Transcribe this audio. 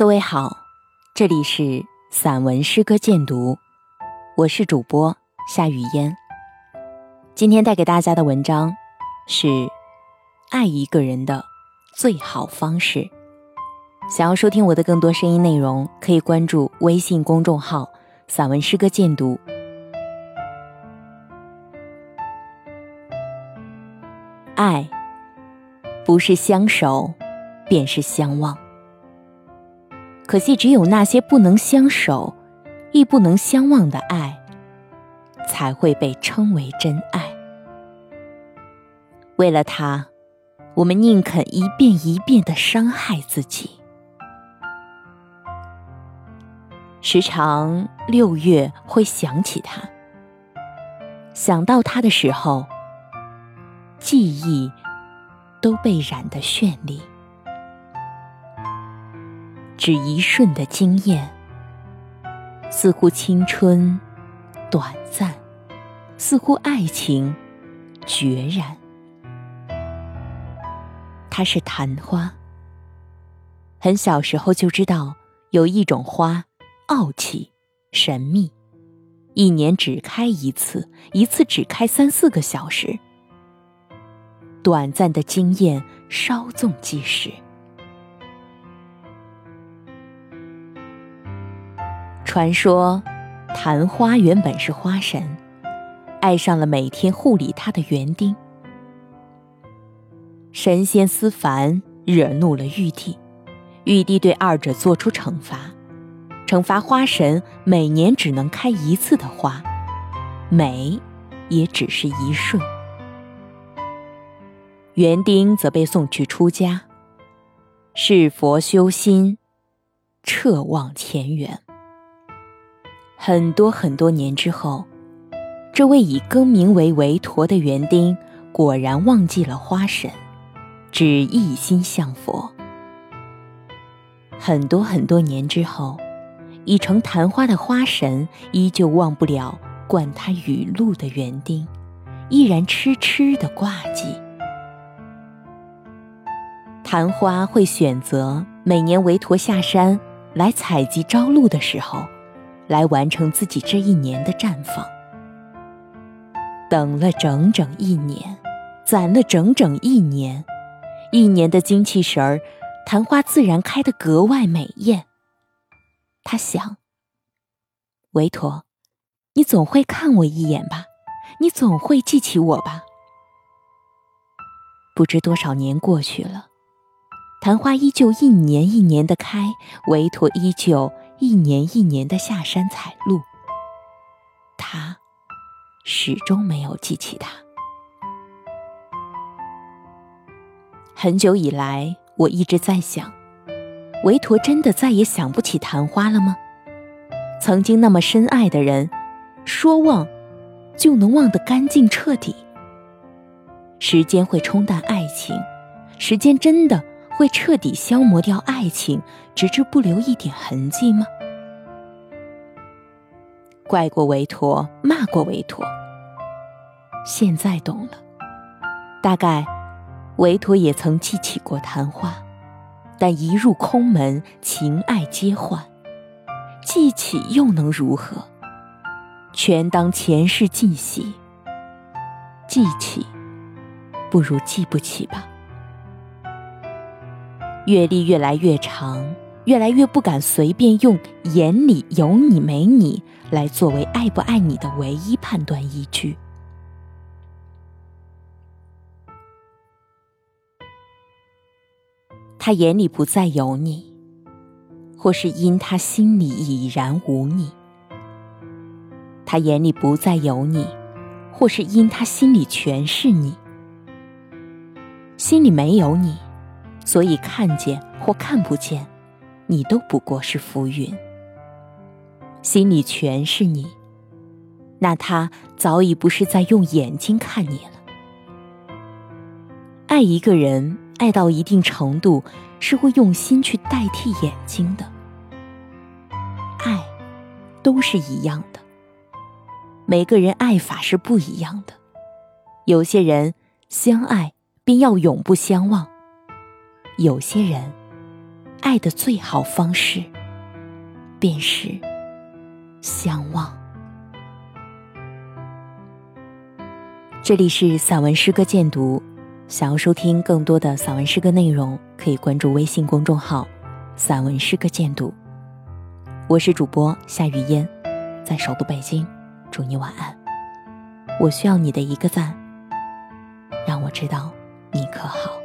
各位好，这里是散文诗歌鉴读，我是主播夏雨嫣。今天带给大家的文章是《爱一个人的最好方式》。想要收听我的更多声音内容，可以关注微信公众号“散文诗歌鉴读”。爱，不是相守，便是相望。可惜，只有那些不能相守，亦不能相忘的爱，才会被称为真爱。为了他，我们宁肯一遍一遍的伤害自己。时常六月会想起他，想到他的时候，记忆都被染得绚丽。只一瞬的惊艳，似乎青春短暂，似乎爱情决然。它是昙花，很小时候就知道有一种花，傲气神秘，一年只开一次，一次只开三四个小时，短暂的惊艳稍纵即逝。传说，昙花原本是花神，爱上了每天护理它的园丁。神仙思凡，惹怒了玉帝，玉帝对二者做出惩罚，惩罚花神每年只能开一次的花，美也只是一瞬。园丁则被送去出家，是佛修心，彻望前缘。很多很多年之后，这位已更名为韦陀的园丁果然忘记了花神，只一心向佛。很多很多年之后，已成昙花的花神依旧忘不了灌他雨露的园丁，依然痴痴的挂记。昙花会选择每年韦陀下山来采集朝露的时候。来完成自己这一年的绽放，等了整整一年，攒了整整一年，一年的精气神儿，昙花自然开得格外美艳。他想：维陀，你总会看我一眼吧？你总会记起我吧？不知多少年过去了，昙花依旧一年一年的开，维陀依旧。一年一年的下山采露，他始终没有记起他。很久以来，我一直在想，维陀真的再也想不起昙花了吗？曾经那么深爱的人，说忘就能忘得干净彻底？时间会冲淡爱情，时间真的？会彻底消磨掉爱情，直至不留一点痕迹吗？怪过维陀，骂过维陀，现在懂了。大概维陀也曾记起过昙花，但一入空门，情爱皆幻。记起又能如何？全当前世尽喜。记起，不如记不起吧。阅历越来越长，越来越不敢随便用“眼里有你没你”来作为爱不爱你的唯一判断依据。他眼里不再有你，或是因他心里已然无你；他眼里不再有你，或是因他心里全是你。心里没有你。所以，看见或看不见，你都不过是浮云。心里全是你，那他早已不是在用眼睛看你了。爱一个人，爱到一定程度，是会用心去代替眼睛的。爱，都是一样的。每个人爱法是不一样的。有些人相爱便要永不相忘。有些人，爱的最好方式，便是相望。这里是散文诗歌鉴读，想要收听更多的散文诗歌内容，可以关注微信公众号“散文诗歌鉴读”。我是主播夏雨嫣，在首都北京，祝你晚安。我需要你的一个赞，让我知道你可好。